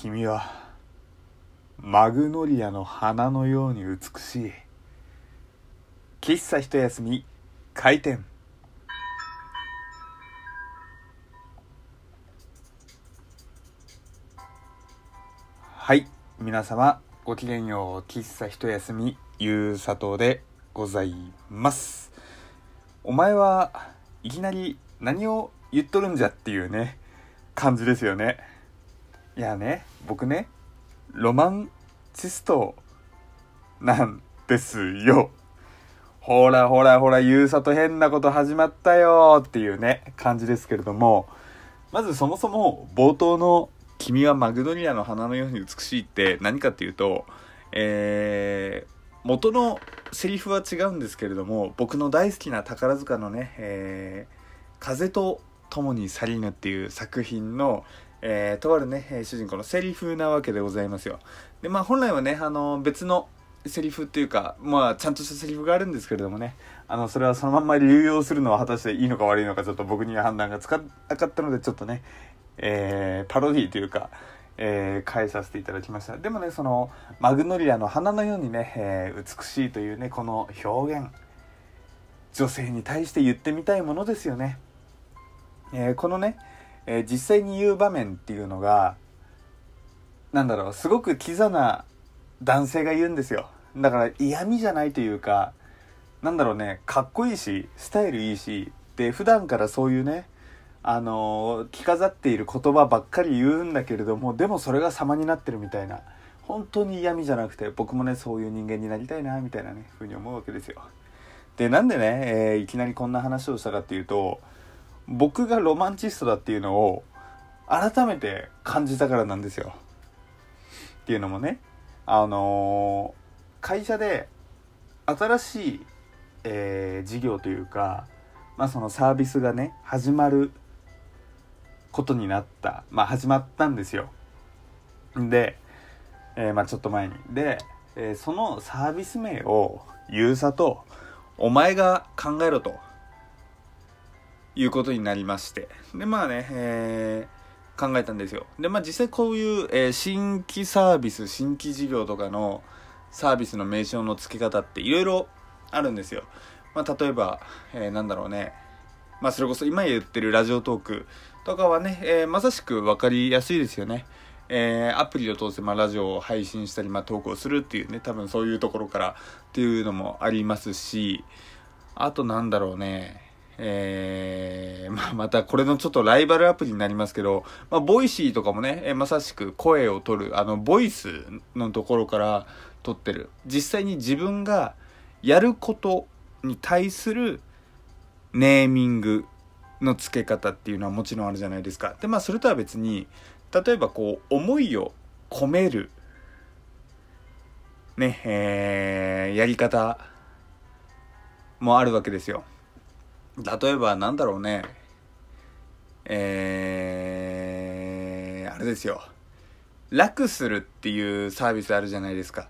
君はマグノリアの花のように美しい。喫茶一休み開店。はい皆様ごきげんよう喫茶一休みゆうさとうでございます。お前はいきなり何を言っとるんじゃっていうね感じですよね。いやね僕ねロマンチストなんですよ。ほらほらほらゆうさと変なこと始まったよっていうね感じですけれどもまずそもそも冒頭の「君はマグノリアの花のように美しい」って何かっていうとえー、元のセリフは違うんですけれども僕の大好きな宝塚のね「えー、風と共に去りぬ」っていう作品の、えー、とあるね主人公のセリフなわけでございますよ。でまあ本来はねあの別のセリフっていうかまあちゃんとしたセリフがあるんですけれどもね。あのそれはそのまんま流用するのは果たしていいのか悪いのかちょっと僕には判断がつかなかったのでちょっとね、えー、パロディというか、えー、変えさせていただきました。でもねそのマグノリアの花のようにね、えー、美しいというねこの表現女性に対して言ってみたいものですよね、えー、このね、え実際に言う場面っていうのがなんだろうすごくキザな男性が言うんですよ。だから嫌味じゃないというかなんだろうねかっこいいしスタイルいいしで普段からそういうねあの着飾っている言葉ばっかり言うんだけれどもでもそれが様になってるみたいな本当に嫌味じゃなくて僕もねそういう人間になりたいなみたいなねふうに思うわけですよ。でなんでね、えー、いきなりこんな話をしたかっていうと僕がロマンチストだっていうのを改めて感じたからなんですよ。っていうのもね。あのー、会社で新しい、えー、事業というか、まあ、そのサービスがね始まることになった。まあ始まったんですよ。で、えー、まあ、ちょっと前に。で、えそのサービス名をユーザとお前が考えろと。いうことになりましてでまあね、えー考えたんですよ。で、まあ実際こういう、えー、新規サービス、新規事業とかのサービスの名称の付け方っていろいろあるんですよ。まあ例えば、えー、なんだろうね。まあそれこそ今言ってるラジオトークとかはね、えー、まさしく分かりやすいですよね。えー、アプリを通して、まあ、ラジオを配信したり、まあ、投稿するっていうね、多分そういうところからっていうのもありますし、あとなんだろうね、えー、まあ、またこれのちょっとライバルアプリになりますけど、まあ、 Voicy とかもね、え、まさしく声を取る、あの、ボイスのところから撮ってる。実際に自分がやることに対するネーミングの付け方っていうのはもちろんあるじゃないですか。で、まあ、それとは別に、例えばこう、思いを込める、ね、えー、やり方もあるわけですよ。例えばなんだろうね。えー、あれですよ。楽するっていうサービスあるじゃないですか。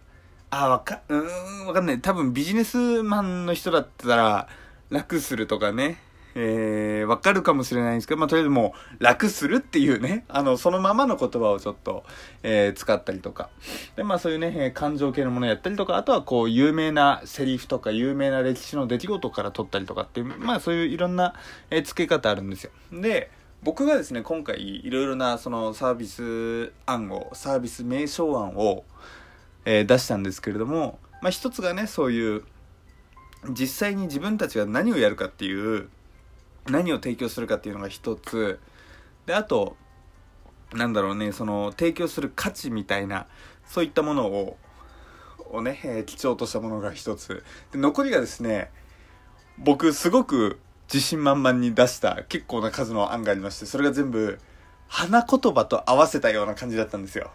あわかうんわかんない。多分ビジネスマンの人だったら楽するとかね。えー、わかるかもしれないんですけど、まあ、とりあえずもう、楽するっていうね、あの、そのままの言葉をちょっと、えー、使ったりとか。で、まあ、そういうね、感情系のものやったりとか、あとはこう、有名なセリフとか、有名な歴史の出来事から取ったりとかっていう、まあ、そういういろんな、えー、付け方あるんですよ。で、僕がですね、今回、いろいろな、その、サービス案を、サービス名称案を、えー、出したんですけれども、まあ、一つがね、そういう、実際に自分たちが何をやるかっていう何を提供するかっていうのが一つ。であとなんだろうねその提供する価値みたいなそういったものををね、えー、貴重としたものが一つ。で残りがですね僕すごく自信満々に出した結構な数の案がありましてそれが全部花言葉と合わせたような感じだったんですよ。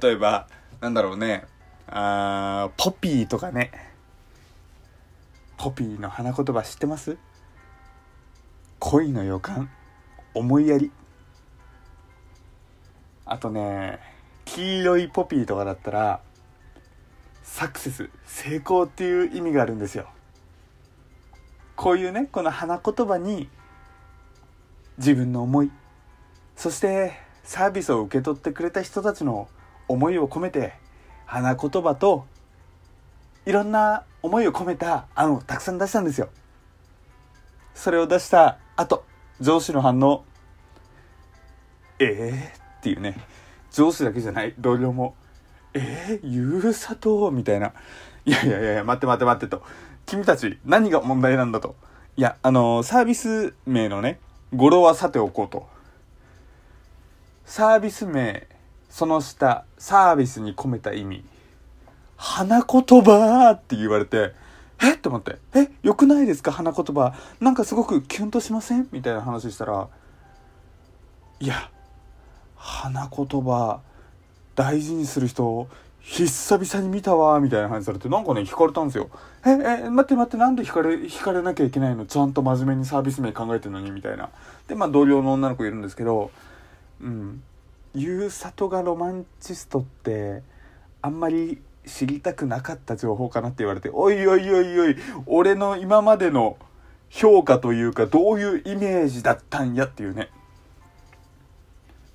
例えばなんだろうねあーポピーとかね。ポピーの花言葉知ってます？恋の予感思いやり。あとね黄色いポピーとかだったらサクセス成功っていう意味があるんですよ。こういうねこの花言葉に自分の思いそしてサービスを受け取ってくれた人たちの思いを込めて花言葉といろんな思いを込めた案をたくさん出したんですよ。それを出した後上司の反応。ええー、っていうね。上司だけじゃない。同僚も。えー、ゆうさとみたいな。いやいやいや待って待って待ってと。君たち何が問題なんだと。いやあのサービス名のね語呂はさておこうと。サービス名その下サービスに込めた意味。花言葉って言われて。え？って思って。え？よくないですか？花言葉。なんかすごくキュンとしません？みたいな話したらいや花言葉大事にする人久々に見たわ。みたいな話されてなんかね惹かれたんですよ。え？え？待って待ってなんで惹かれ惹かれなきゃいけないの？ちゃんと真面目にサービス名考えてるのに？みたいな。でまあ同僚の女の子いるんですけどうん。ゆうさとがロマンチストってあんまり知りたくなかった情報かなって言われておいおいおいおい俺の今までの評価というかどういうイメージだったんやっていうね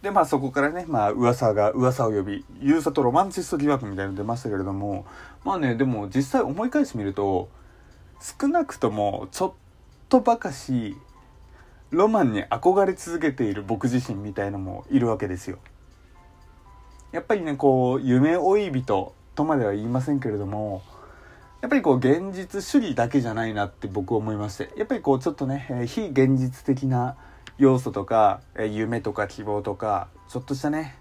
でまあそこからねまあ噂が噂を呼びユーサとロマンチスト疑惑みたいなの出ましたけれどもまあねでも実際思い返してみると少なくともちょっとばかしロマンに憧れ続けている僕自身みたいのもいるわけですよ。やっぱりねこう夢追い人とまでは言いませんけれどもやっぱりこう現実主義だけじゃないなって僕思いましてやっぱりこうちょっとね非現実的な要素とか、え夢とか希望とかちょっとしたね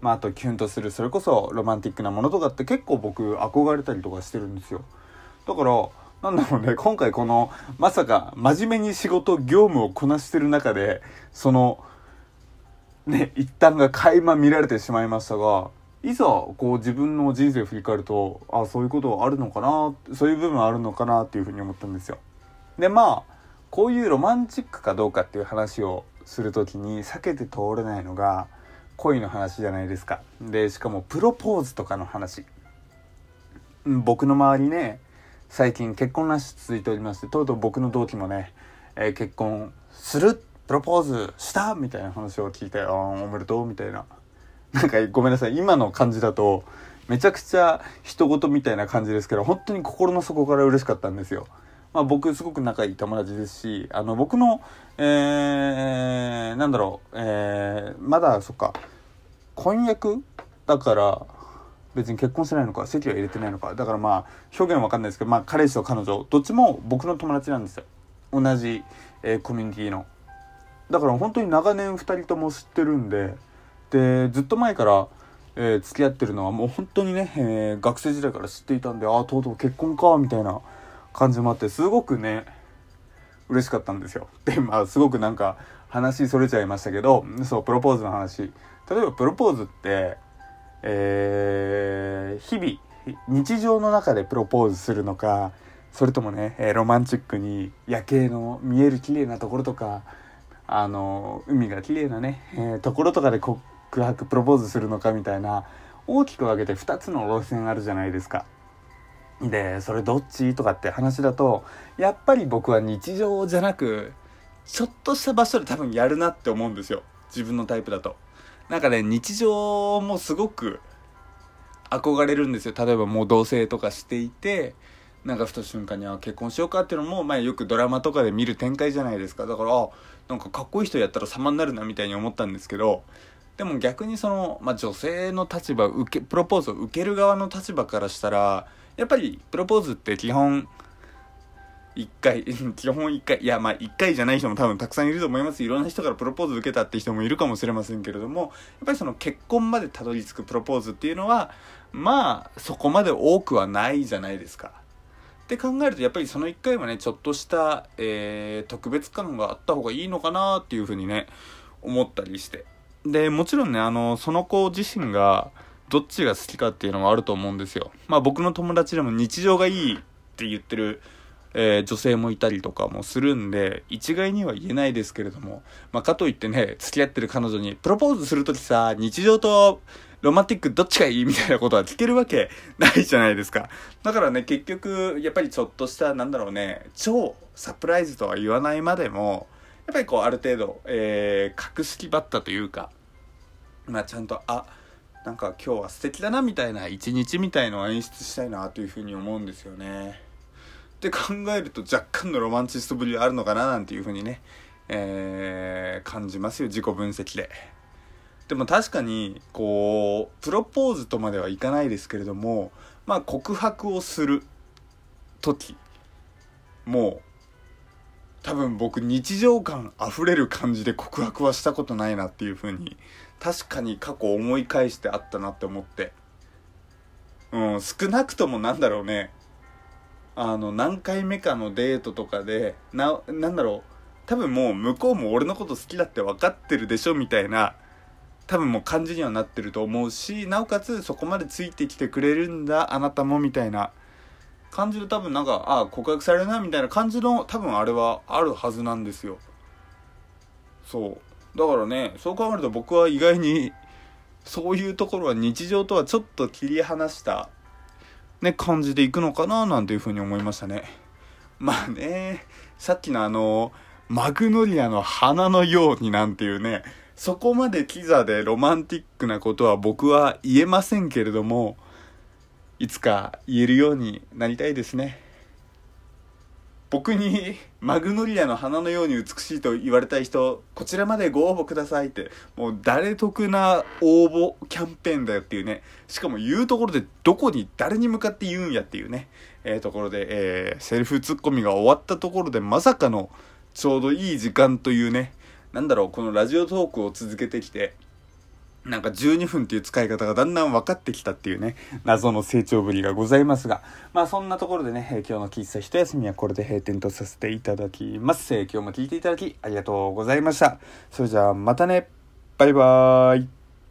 まあ、あとキュンとするそれこそロマンティックなものとかって結構僕憧れたりとかしてるんですよ。だからなんだろうね今回このまさか真面目に仕事業務をこなしてる中でそのね一旦が垣間見られてしまいましたがいざこう自分の人生を振り返るとあそういうことあるのかなそういう部分あるのかなっていうふうに思ったんですよ。でまあこういうロマンチックかどうかっていう話をする時に避けて通れないのが恋の話じゃないですか。でしかもプロポーズとかの話。僕の周りね最近結婚ラッシュ続いておりましてとうとう僕の同期もね、えー、結婚するプロポーズしたみたいな話を聞いてあおめでとうみたいな。なんかごめんなさい。今の感じだとめちゃくちゃ人事みたいな感じですけど本当に心の底から嬉しかったんですよ。まあ、僕すごく仲いい友達ですしあの僕の、えー、なんだろう、えー、まだそっか婚約だから別に結婚してないのか籍は入れてないのかだからまあ表現わかんないですけど、まあ、彼氏と彼女どっちも僕の友達なんですよ。同じ、えー、コミュニティの。だから本当に長年2人とも知ってるんででずっと前からえー、付き合ってるのはもう本当にね、えー、学生時代から知っていたんでああとうとう結婚かみたいな感じもあってすごくね嬉しかったんですよ。でまあすごくなんか話それちゃいましたけどそうプロポーズの話例えばプロポーズってえー、日々日常の中でプロポーズするのかそれともね、えロマンチックに夜景の見える綺麗なところとかあの海が綺麗なね、えー、ところとかでこ告白プロポーズするのかみたいな大きく分けて2つの路線あるじゃないですか。でそれどっちとかって話だとやっぱり僕は日常じゃなくちょっとした場所で多分やるなって思うんですよ。自分のタイプだと。なんかね日常もすごく憧れるんですよ。例えばもう同棲とかしていてなんかふと瞬間にあ結婚しようかっていうのも、まあ、よくドラマとかで見る展開じゃないですか。だからあなんかかっこいい人やったら様になるなみたいに思ったんですけどでも逆にその、まあ、女性の立場受けプロポーズを受ける側の立場からしたらやっぱりプロポーズって基本1回 基本1回いやまあ1回じゃない人も多分たくさんいると思いますいろんな人からプロポーズ受けたって人もいるかもしれませんけれどもやっぱりその結婚までたどり着くプロポーズっていうのはまあそこまで多くはないじゃないですか。って考えるとやっぱりその1回はねちょっとした、えー、特別感があった方がいいのかなっていうふうにね思ったりしてでもちろんねあのその子自身がどっちが好きかっていうのはあると思うんですよ。まあ僕の友達でも日常がいいって言ってる、えー、女性もいたりとかもするんで、一概には言えないですけれども、まあかといってね、付き合ってる彼女に、プロポーズするときさ、日常とロマンティックどっちがいい？みたいなことは聞けるわけないじゃないですか。だからね、結局、やっぱりちょっとした、なんだろうね、超サプライズとは言わないまでも、やっぱりこう、ある程度、えー、格式ばったというか、まあちゃんとあなんか今日は素敵だなみたいな一日みたいのを演出したいなというふうに思うんですよね。って考えると若干のロマンチストぶりあるのかななんていうふうにね、えー、感じますよ自己分析で。でも確かにこうプロポーズとまではいかないですけれどもまあ告白をする時もう多分僕日常感あふれる感じで告白はしたことないなっていう風に確かに過去思い返してあったなって思って。うん少なくともなんだろうね。あの何回目かのデートとかでななんだろう。多分もう向こうも俺のこと好きだって分かってるでしょみたいな多分もう感じにはなってると思うしなおかつそこまでついてきてくれるんだあなたもみたいな。感じで多分なんかああ告白されるなみたいな感じの多分あれはあるはずなんですよ。そう。だからねそう考えると僕は意外に そういうところは日常とはちょっと切り離したね感じでいくのかななんていうふうに思いましたね。まあねさっきのあのマグノリアの花のようになんていうねそこまでキザでロマンティックなことは僕は言えませんけれどもいつか言えるようになりたいですね。僕にマグノリアの花のように美しいと言われたい人こちらまでご応募くださいってもう誰得な応募キャンペーンだよっていうね。しかも言うところでどこに誰に向かって言うんやっていうね、えー、ところで、えー、セルフツッコミが終わったところでまさかのちょうどいい時間というね。なんだろうこのラジオトークを続けてきてなんか12分っていう使い方がだんだん分かってきたっていうね、謎の成長ぶりがございますが、まあそんなところでね、今日の喫茶一休みはこれで閉店とさせていただきます。今日も聴いていただきありがとうございました。それじゃあまたね、バイバーイ。